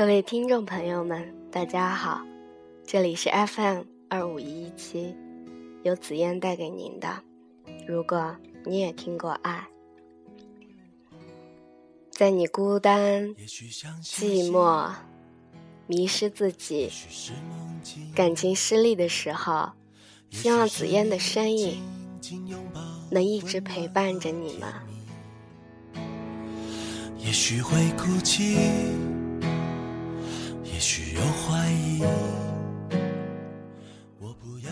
各位听众朋友们，大家好，这里是 FM 二五一一七，由紫嫣带给您的。如果你也听过爱，在你孤单、寂寞、迷失自己、感情失利的时候，希望紫嫣的身影能一直陪伴着你们。也许会哭泣。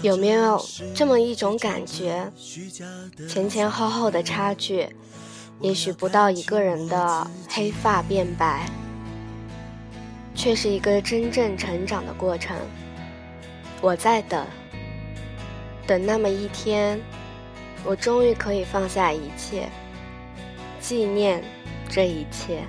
有没有这么一种感觉？前前后后的差距，也许不到一个人的黑发变白，却是一个真正成长的过程。我在等，等那么一天，我终于可以放下一切，纪念这一切。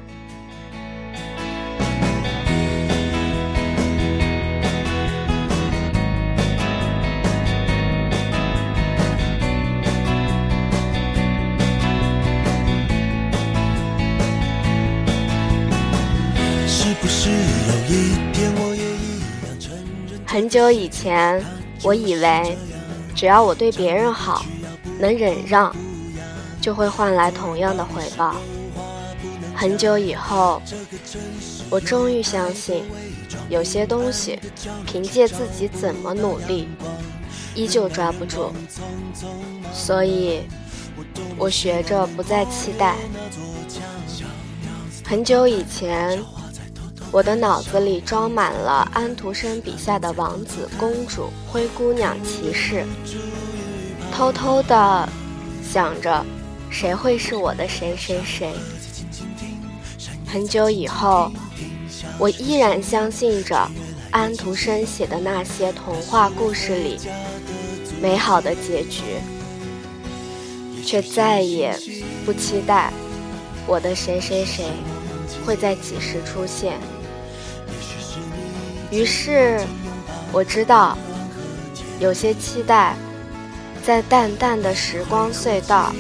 很久以前，我以为只要我对别人好，能忍让，就会换来同样的回报。很久以后，我终于相信，有些东西凭借自己怎么努力，依旧抓不住。所以，我学着不再期待。很久以前。我的脑子里装满了安徒生笔下的王子、公主、灰姑娘、骑士，偷偷的想着谁会是我的谁谁谁。很久以后，我依然相信着安徒生写的那些童话故事里美好的结局，却再也不期待我的谁谁谁会在几时出现。于是，我知道，有些期待，在淡淡的时光隧道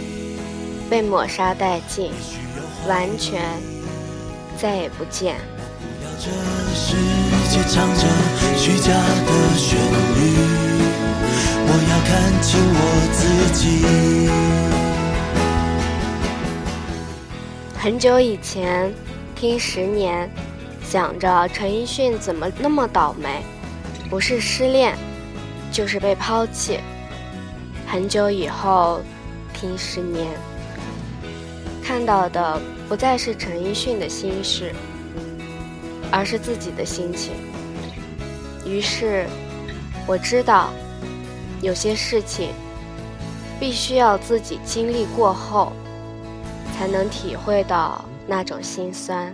被抹杀殆尽，完全再也不见。这世界唱着虚假的旋律，我要看清我自己很久以前，听十年。想着陈奕迅怎么那么倒霉，不是失恋，就是被抛弃。很久以后，听十年，看到的不再是陈奕迅的心事，而是自己的心情。于是，我知道，有些事情必须要自己经历过后，才能体会到那种心酸。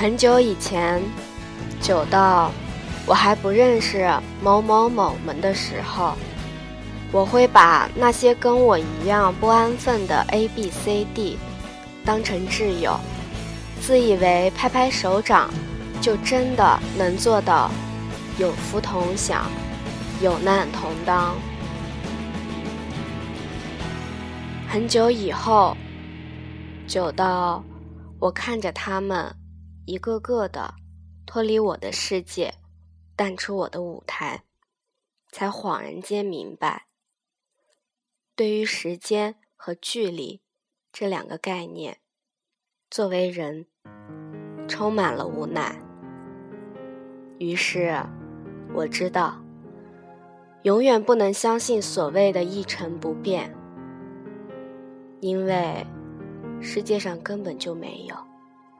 很久以前，久到我还不认识某某某们的时候，我会把那些跟我一样不安分的 A B C D 当成挚友，自以为拍拍手掌就真的能做到有福同享、有难同当。很久以后，久到我看着他们。一个个的脱离我的世界，淡出我的舞台，才恍然间明白，对于时间和距离这两个概念，作为人，充满了无奈。于是，我知道，永远不能相信所谓的一成不变，因为世界上根本就没有。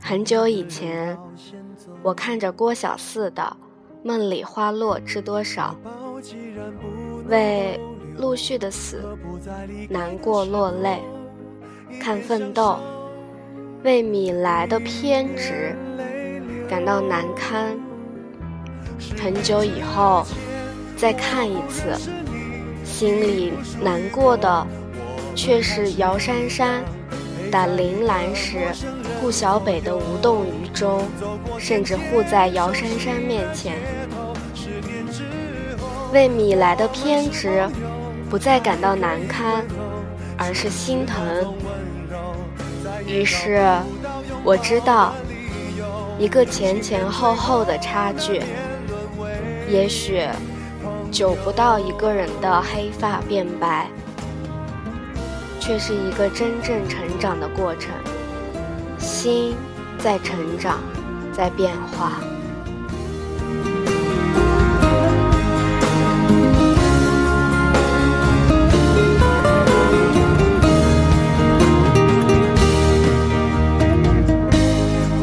很久以前，我看着郭小四的《梦里花落知多少》，为陆续的死，难过落泪；看奋斗，为米莱的偏执感到难堪。很久以后再看一次，心里难过的却是姚珊珊打铃兰时顾小北的无动于衷，甚至护在姚珊珊面前。为米莱的偏执，不再感到难堪，而是心疼。于是，我知道，一个前前后后的差距，也许久不到一个人的黑发变白，却是一个真正成长的过程。心在成长，在变化。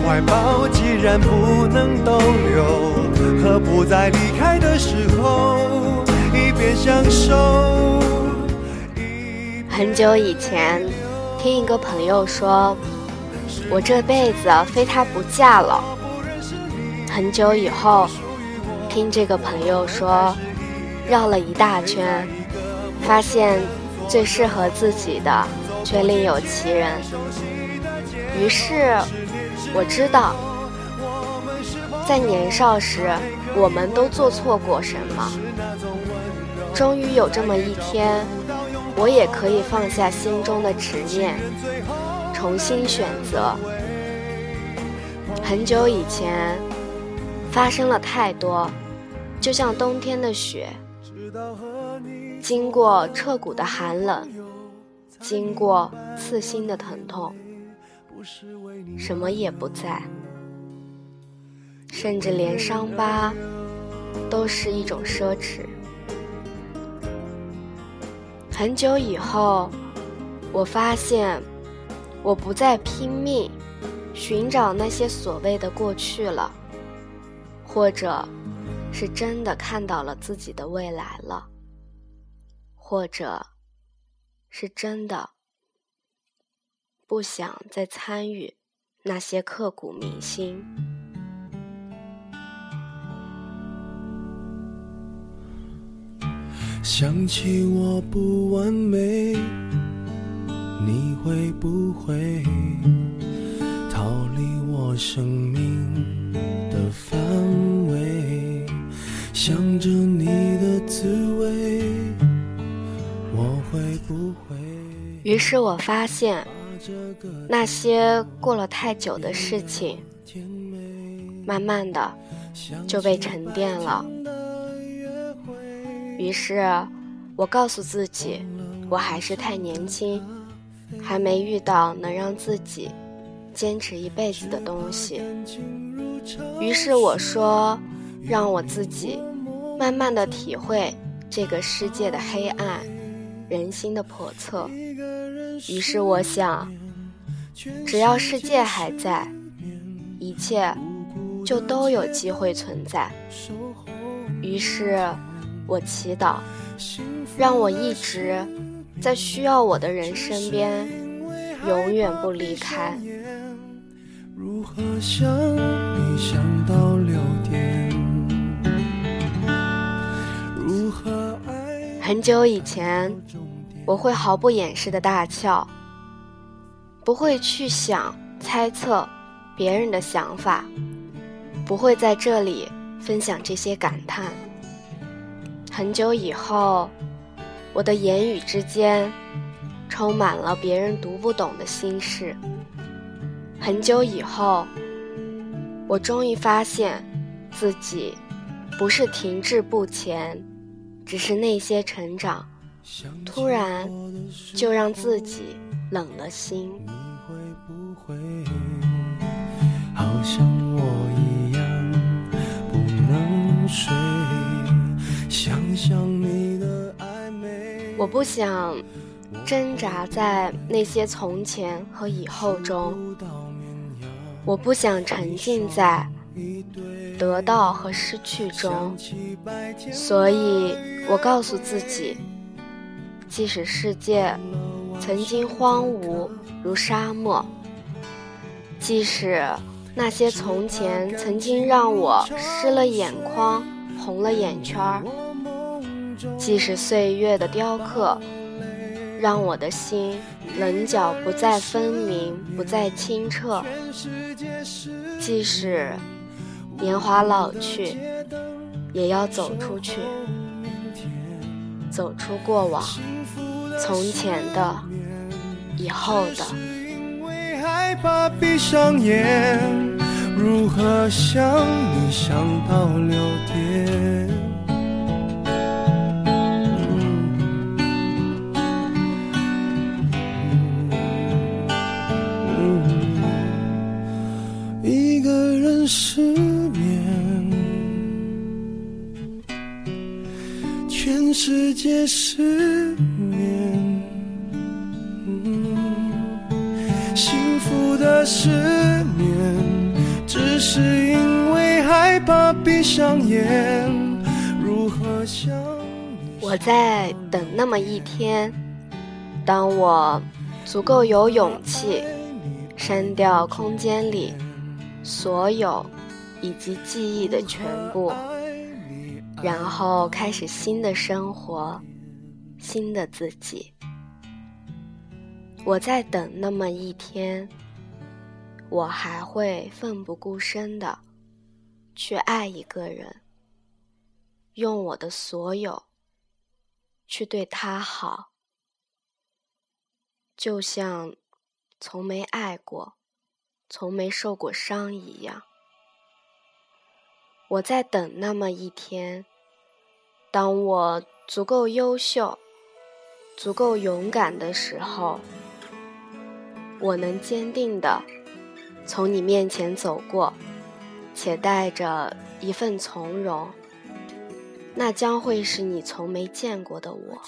怀抱既然不能逗留，何不在离开的时候一边享受？很久以前，听一个朋友说，我这辈子非他不嫁了。很久以后，听这个朋友说，绕了一大圈，发现最适合自己的却另有其人。于是，我知道。在年少时，我们都做错过什么？终于有这么一天，我也可以放下心中的执念，重新选择。很久以前，发生了太多，就像冬天的雪，经过彻骨的寒冷，经过刺心的疼痛，什么也不在。甚至连伤疤都是一种奢侈。很久以后，我发现我不再拼命寻找那些所谓的过去了，或者是真的看到了自己的未来了，或者是真的不想再参与那些刻骨铭心。想起我不完美，你会不会逃离我生命的范围？想着你的滋味，我会不会？于是我发现，那些过了太久的事情，慢慢的就被沉淀了。于是，我告诉自己，我还是太年轻，还没遇到能让自己坚持一辈子的东西。于是我说，让我自己慢慢的体会这个世界的黑暗，人心的叵测。于是我想，只要世界还在，一切就都有机会存在。于是。我祈祷，让我一直在需要我的人身边，永远不离开。很久以前，我会毫不掩饰的大笑，不会去想猜测别人的想法，不会在这里分享这些感叹。很久以后，我的言语之间充满了别人读不懂的心事。很久以后，我终于发现自己不是停滞不前，只是那些成长突然就让自己冷了心。好像我一样不能睡。我不想挣扎在那些从前和以后中，我不想沉浸在得到和失去中，所以我告诉自己，即使世界曾经荒芜如沙漠，即使那些从前曾经让我湿了眼眶、红了眼圈儿，即使岁月的雕刻让我的心棱角不再分明、不再清澈，即使年华老去，也要走出去。走出过往，从前的，以后的。闭上眼，如何想你想到六点？闭上眼。如何想？我在等那么一天，当我足够有勇气删掉空间里所有以及记忆的全部，然后开始新的生活，新的自己。我在等那么一天，我还会奋不顾身的去爱一个人，用我的所有去对他好，就像从没爱过、从没受过伤一样。我在等那么一天，当我足够优秀、足够勇敢的时候。我能坚定地从你面前走过，且带着一份从容，那将会是你从没见过的我。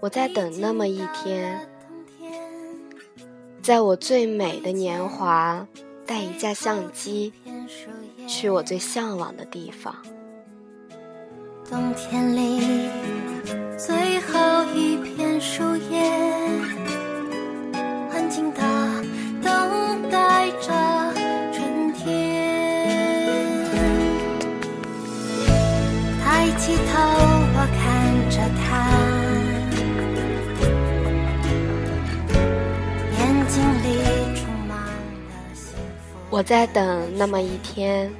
我在等那么一天，在我最美的年华，带一架相机，去我最向往的地方。冬天里最后一片树叶。我在等那么一天，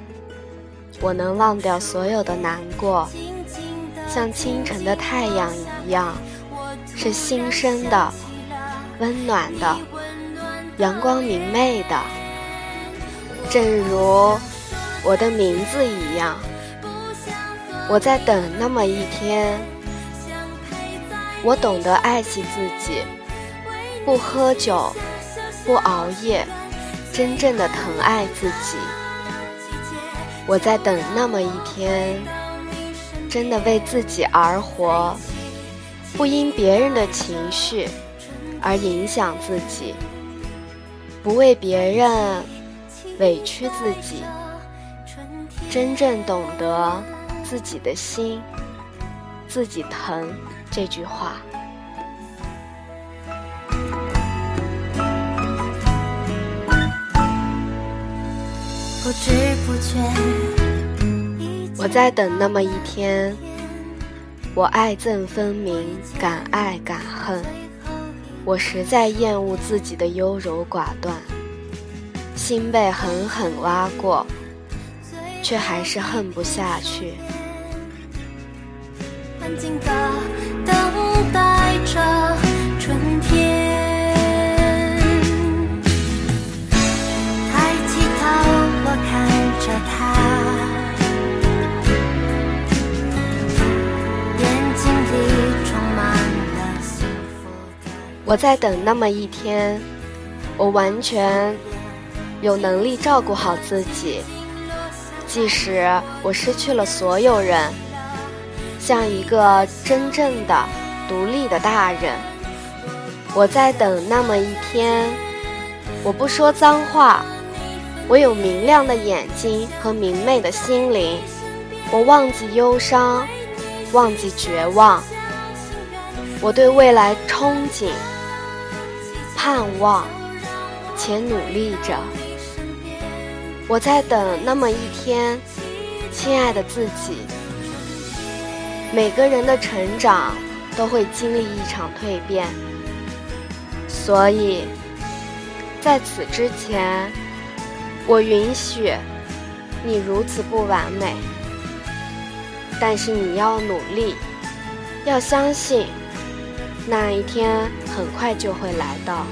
我能忘掉所有的难过，像清晨的太阳一样，是新生的、温暖的。阳光明媚的，正如我的名字一样，我在等那么一天。我懂得爱惜自己，不喝酒，不熬夜，真正的疼爱自己。我在等那么一天，真的为自己而活，不因别人的情绪而影响自己。不为别人委屈自己，真正懂得自己的心，自己疼这句话。不知不觉，我在等那么一天，我爱憎分明，敢爱敢恨。我实在厌恶自己的优柔寡断，心被狠狠挖过，却还是恨不下去。安静的等待着我在等那么一天，我完全有能力照顾好自己，即使我失去了所有人，像一个真正的独立的大人。我在等那么一天，我不说脏话，我有明亮的眼睛和明媚的心灵，我忘记忧伤，忘记绝望。我对未来憧憬、盼望且努力着。我在等那么一天，亲爱的自己。每个人的成长都会经历一场蜕变，所以在此之前，我允许你如此不完美。但是你要努力，要相信，那一天很快就会来到。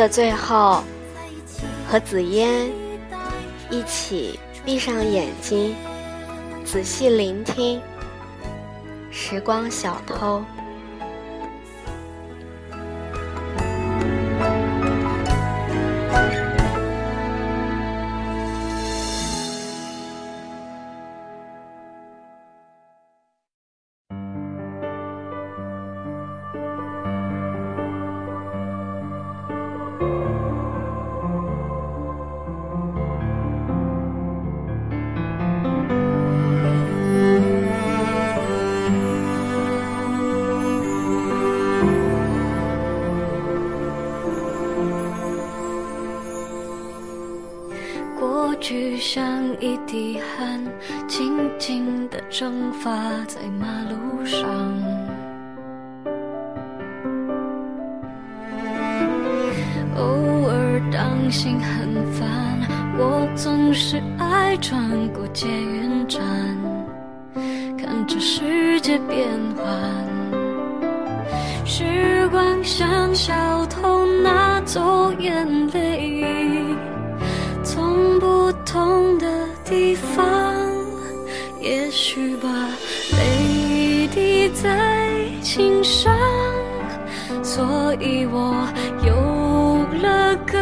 的最后，和紫嫣一起闭上眼睛，仔细聆听《时光小偷》。再穿过捷运站，看着世界变幻。时光像小偷拿走眼泪。从不同的地方，也许吧泪滴在琴上，所以我有了歌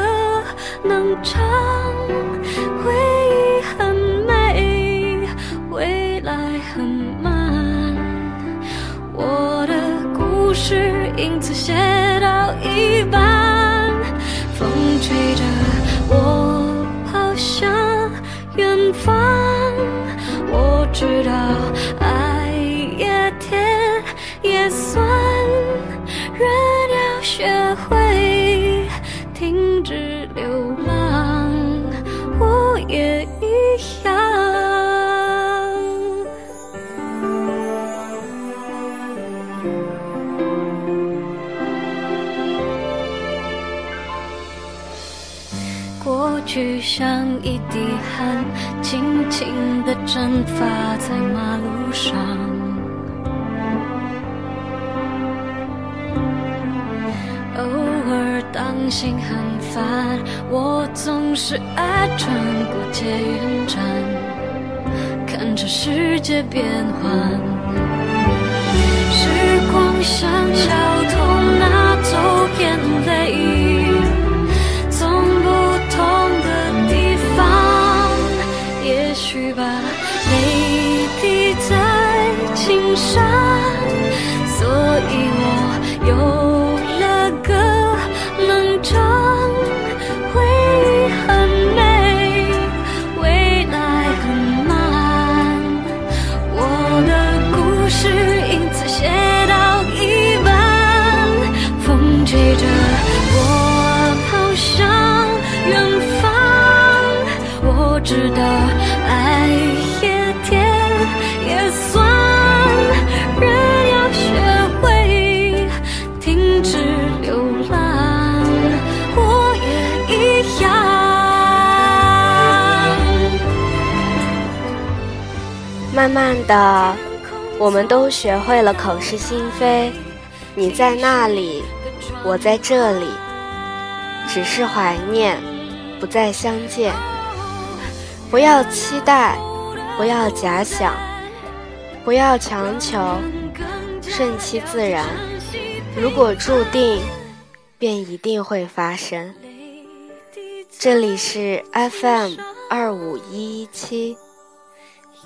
能唱。事因此写到一半，风吹着我跑向。远方，我知道一滴汗，轻轻地蒸发在马路上。偶尔当心很烦，我总是爱穿过捷运站，看着世界变幻。时光像小偷拿慢慢的，我们都学会了口是心非。你在那里，我在这里，只是怀念，不再相见。不要期待，不要假想，不要强求，顺其自然。如果注定，便一定会发生。这里是 FM 二五一一七，